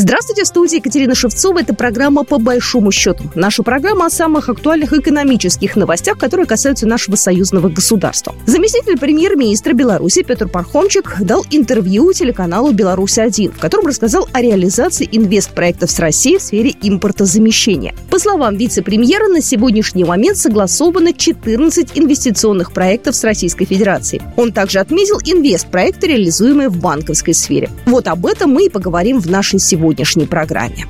Здравствуйте, в студии Екатерина Шевцова. Это программа «По большому счету». Наша программа о самых актуальных экономических новостях, которые касаются нашего союзного государства. Заместитель премьер-министра Беларуси Петр Пархомчик дал интервью телеканалу «Беларусь-1», в котором рассказал о реализации инвестпроектов с Россией в сфере импортозамещения. По словам вице-премьера, на сегодняшний момент согласовано 14 инвестиционных проектов с Российской Федерацией. Он также отметил инвестпроекты, реализуемые в банковской сфере. Вот об этом мы и поговорим в нашей сегодняшней сегодняшней программе.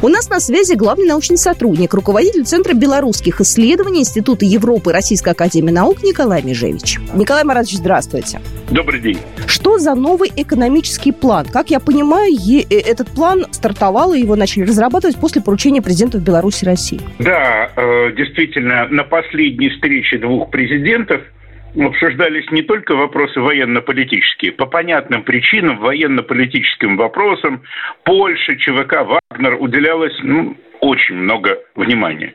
У нас на связи главный научный сотрудник, руководитель Центра белорусских исследований Института Европы Российской Академии Наук Николай Межевич. Николай Маратович, здравствуйте. Добрый день. Что за новый экономический план? Как я понимаю, э, этот план стартовал, и его начали разрабатывать после поручения президентов Беларуси и России. Да, э, действительно, на последней встрече двух президентов – обсуждались не только вопросы военно-политические. По понятным причинам, военно-политическим вопросам Польша, ЧВК, Вагнер уделялось ну, очень много внимания.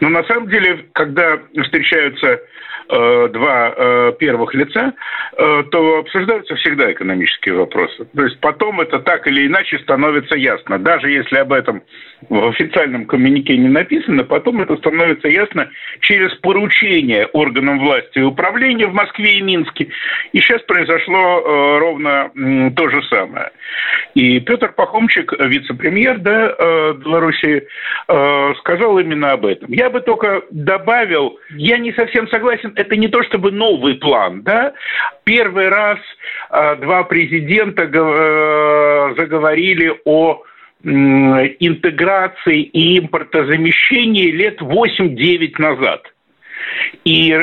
Но на самом деле, когда встречаются э, два э, первых лица, э, то обсуждаются всегда экономические вопросы. То есть потом это так или иначе становится ясно. Даже если об этом в официальном коммюнике не написано, потом это становится ясно через поручение органам власти и управления в Москве и Минске. И сейчас произошло э, ровно э, то же самое. И Петр Пахомчик, вице-премьер да, э, Беларуси, э, сказал именно об этом. Я бы только добавил, я не совсем согласен, это не то чтобы новый план, да. Первый раз э, два президента э, заговорили о интеграции и импортозамещении лет 8-9 назад. И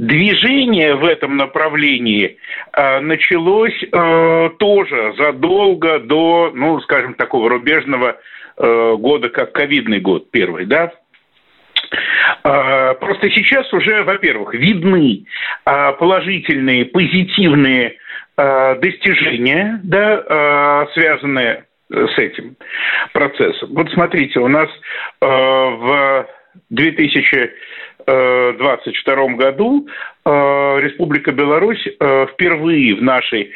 движение в этом направлении э, началось э, тоже задолго до, ну, скажем, такого рубежного э, года, как ковидный год первый, да, Просто сейчас уже, во-первых, видны положительные, позитивные достижения, да, связанные с этим процессом. Вот смотрите, у нас в 2022 году Республика Беларусь впервые в нашей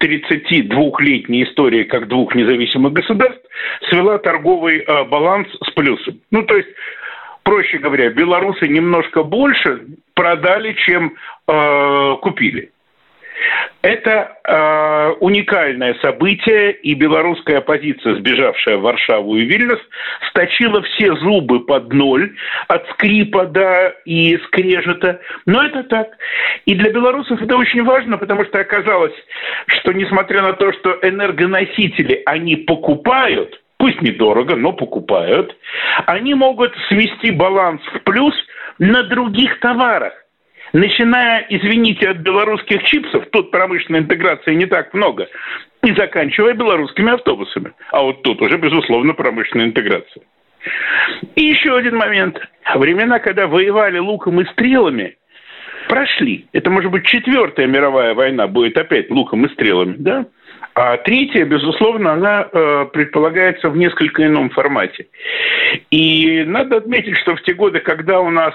32-летней истории как двух независимых государств свела торговый баланс с плюсом. Ну, то есть проще говоря, белорусы немножко больше продали, чем э, купили. Это э, уникальное событие, и белорусская оппозиция, сбежавшая в Варшаву и Вильнюс, сточила все зубы под ноль от скрипа да, и скрежета. Но это так. И для белорусов это очень важно, потому что оказалось, что несмотря на то, что энергоносители они покупают – пусть недорого, но покупают, они могут свести баланс в плюс на других товарах. Начиная, извините, от белорусских чипсов, тут промышленной интеграции не так много, и заканчивая белорусскими автобусами. А вот тут уже, безусловно, промышленная интеграция. И еще один момент. Времена, когда воевали луком и стрелами, прошли. Это, может быть, четвертая мировая война будет опять луком и стрелами, да? А третья, безусловно, она э, предполагается в несколько ином формате. И надо отметить, что в те годы, когда у нас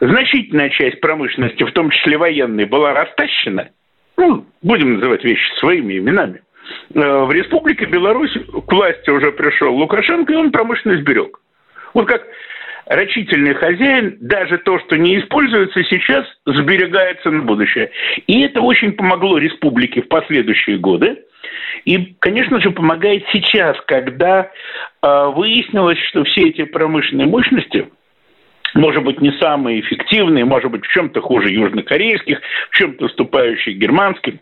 значительная часть промышленности, в том числе военной, была растащена, ну, будем называть вещи своими именами, э, в Республике Беларусь к власти уже пришел Лукашенко, и он промышленность берег. Вот как рачительный хозяин, даже то, что не используется сейчас, сберегается на будущее. И это очень помогло республике в последующие годы. И, конечно же, помогает сейчас, когда э, выяснилось, что все эти промышленные мощности, может быть, не самые эффективные, может быть, в чем-то хуже южнокорейских, в чем-то уступающих германским,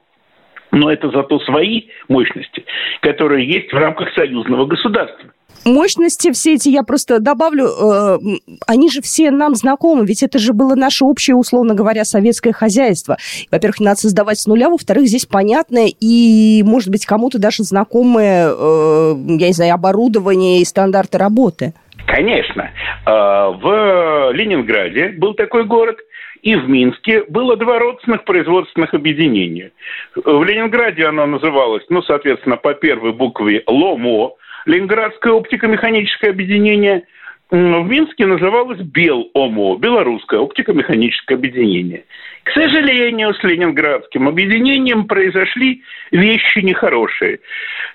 но это зато свои мощности, которые есть в рамках союзного государства мощности все эти, я просто добавлю, э, они же все нам знакомы, ведь это же было наше общее, условно говоря, советское хозяйство. Во-первых, надо создавать с нуля, во-вторых, здесь понятное и, может быть, кому-то даже знакомое, э, я не знаю, оборудование и стандарты работы. Конечно. Э, в Ленинграде был такой город, и в Минске было два родственных производственных объединения. В Ленинграде оно называлось, ну, соответственно, по первой букве ЛОМО, Ленинградское оптико-механическое объединение. В Минске называлось БелОМО, Белорусское оптико-механическое объединение. К сожалению, с ленинградским объединением произошли вещи нехорошие.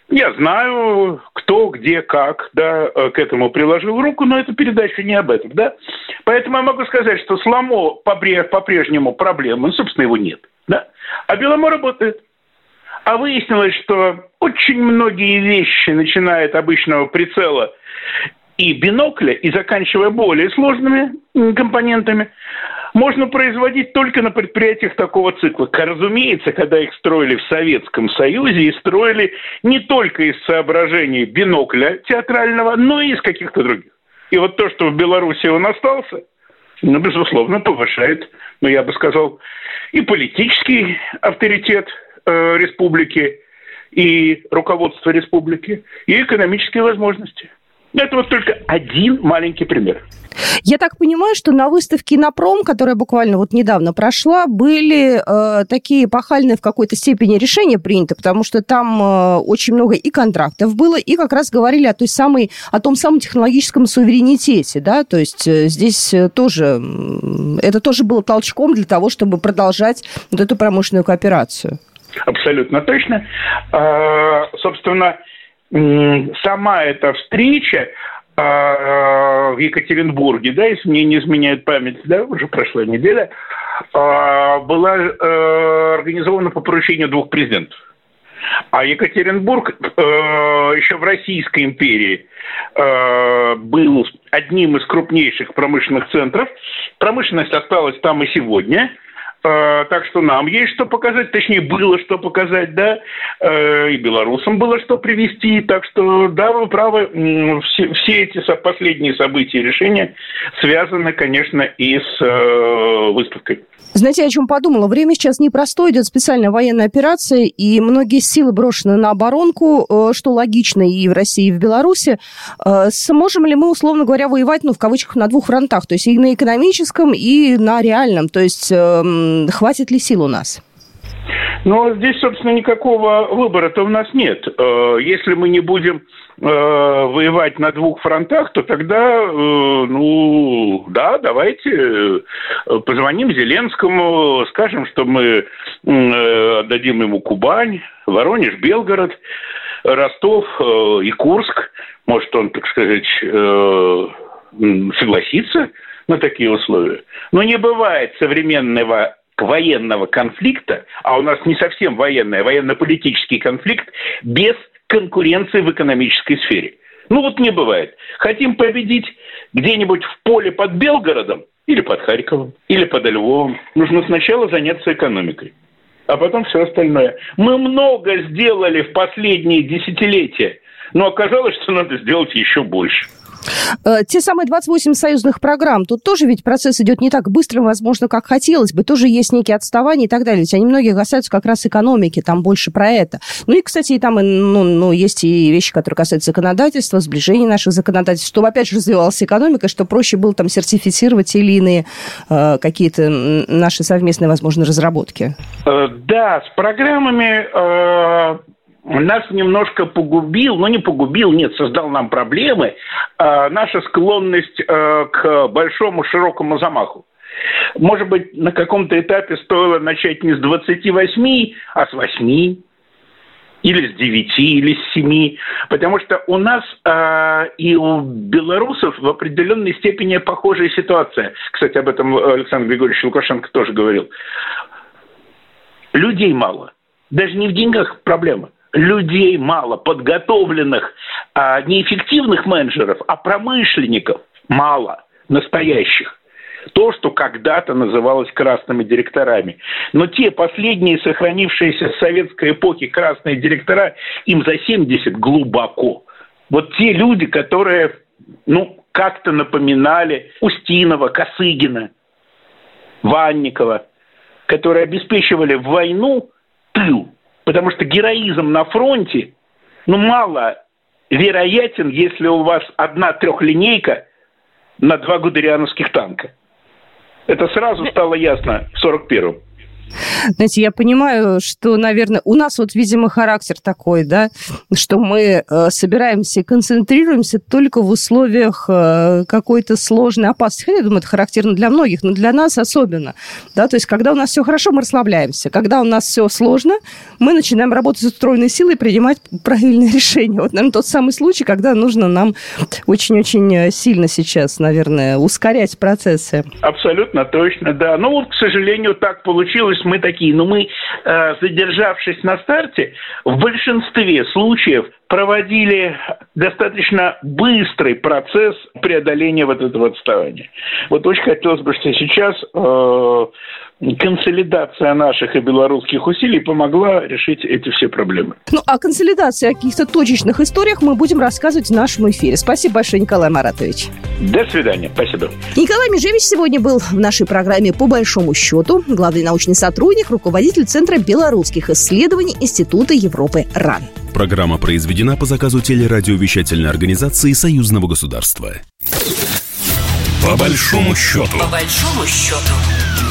Я знаю, кто, где, как, да, э, к этому приложил руку, но эта передача не об этом, да. Поэтому я могу сказать, что с ЛАМО по-прежнему проблемы, собственно, его нет, да. А Беломо работает. А выяснилось, что очень многие вещи, начиная от обычного прицела и бинокля, и заканчивая более сложными компонентами, можно производить только на предприятиях такого цикла. Разумеется, когда их строили в Советском Союзе, и строили не только из соображений бинокля театрального, но и из каких-то других. И вот то, что в Беларуси он остался, ну, безусловно, повышает, ну, я бы сказал, и политический авторитет э, республики, и руководство республики, и экономические возможности. Это вот только один маленький пример. Я так понимаю, что на выставке «Инопром», которая буквально вот недавно прошла, были э, такие пахальные в какой-то степени решения приняты, потому что там э, очень много и контрактов было, и как раз говорили о той самой, о том самом технологическом суверенитете, да, то есть э, здесь э, тоже, это тоже было толчком для того, чтобы продолжать вот эту промышленную кооперацию. Абсолютно точно. А, собственно, сама эта встреча а, в Екатеринбурге, да, если мне не изменяет память, да, уже прошла неделя, а, была э, организована по поручению двух президентов. А Екатеринбург э, еще в Российской империи э, был одним из крупнейших промышленных центров. Промышленность осталась там и сегодня – так что нам есть что показать, точнее, было что показать, да, э, и белорусам было что привести. Так что, да, вы правы, все, все эти последние события и решения связаны, конечно, и с э, выставкой. Знаете, о чем подумала? Время сейчас непростое, идет специальная военная операция, и многие силы брошены на оборонку, э, что логично и в России, и в Беларуси. Э, сможем ли мы, условно говоря, воевать, ну, в кавычках, на двух фронтах, то есть и на экономическом, и на реальном? То есть эм, хватит ли сил у нас? Ну, здесь, собственно, никакого выбора-то у нас нет. Э, если мы не будем э, воевать на двух фронтах, то тогда, э, ну, да, давайте позвоним Зеленскому, скажем, что мы отдадим ему Кубань, Воронеж, Белгород, Ростов и Курск. Может, он, так сказать, согласится на такие условия. Но не бывает современного военного конфликта, а у нас не совсем военный, а военно-политический конфликт, без конкуренции в экономической сфере. Ну вот не бывает. Хотим победить где-нибудь в поле под Белгородом или под Харьковом, или под Львовом. Нужно сначала заняться экономикой, а потом все остальное. Мы много сделали в последние десятилетия, но оказалось, что надо сделать еще больше. Э, те самые 28 союзных программ, тут тоже ведь процесс идет не так быстро, возможно, как хотелось бы, тоже есть некие отставания и так далее. Ведь они многие касаются как раз экономики, там больше про это. Ну и, кстати, и там ну, ну, есть и вещи, которые касаются законодательства, сближения наших законодательств, чтобы, опять же, развивалась экономика, что проще было там сертифицировать или иные э, какие-то наши совместные, возможно, разработки. Э, да, с программами э, нас немножко погубил, но не погубил, нет, создал нам проблемы, э, наша склонность э, к большому широкому замаху. Может быть, на каком-то этапе стоило начать не с 28, а с 8, или с 9, или с 7, потому что у нас э, и у белорусов в определенной степени похожая ситуация. Кстати, об этом Александр Григорьевич Лукашенко тоже говорил. Людей мало. Даже не в деньгах проблема людей мало, подготовленных, а, неэффективных менеджеров, а промышленников мало, настоящих. То, что когда-то называлось красными директорами. Но те последние сохранившиеся с советской эпохи красные директора, им за 70 глубоко. Вот те люди, которые, ну, как-то напоминали Устинова, Косыгина, Ванникова, которые обеспечивали войну тыл, Потому что героизм на фронте, ну, мало вероятен, если у вас одна трехлинейка на два гудериановских танка. Это сразу стало ясно в 41-м. Знаете, я понимаю, что, наверное, у нас вот, видимо, характер такой, да, что мы э, собираемся и концентрируемся только в условиях э, какой-то сложной опасности. Я думаю, это характерно для многих, но для нас особенно. Да, то есть, когда у нас все хорошо, мы расслабляемся. Когда у нас все сложно, мы начинаем работать с устроенной силой и принимать правильные решения. Вот, наверное, тот самый случай, когда нужно нам очень-очень сильно сейчас, наверное, ускорять процессы. Абсолютно точно, да. Ну, вот, к сожалению, так получилось. Мы такие, но мы, э, задержавшись на старте, в большинстве случаев проводили достаточно быстрый процесс преодоления вот этого отставания. Вот очень хотелось бы, что сейчас э, консолидация наших и белорусских усилий помогла решить эти все проблемы. Ну, о консолидации, о каких-то точечных историях мы будем рассказывать в нашем эфире. Спасибо большое, Николай Маратович. До свидания. Спасибо. Николай Межевич сегодня был в нашей программе «По большому счету». Главный научный сотрудник, руководитель Центра белорусских исследований Института Европы РАН. Программа произведена по заказу телерадиовещательной организации Союзного государства. По большому счету. По большому счету.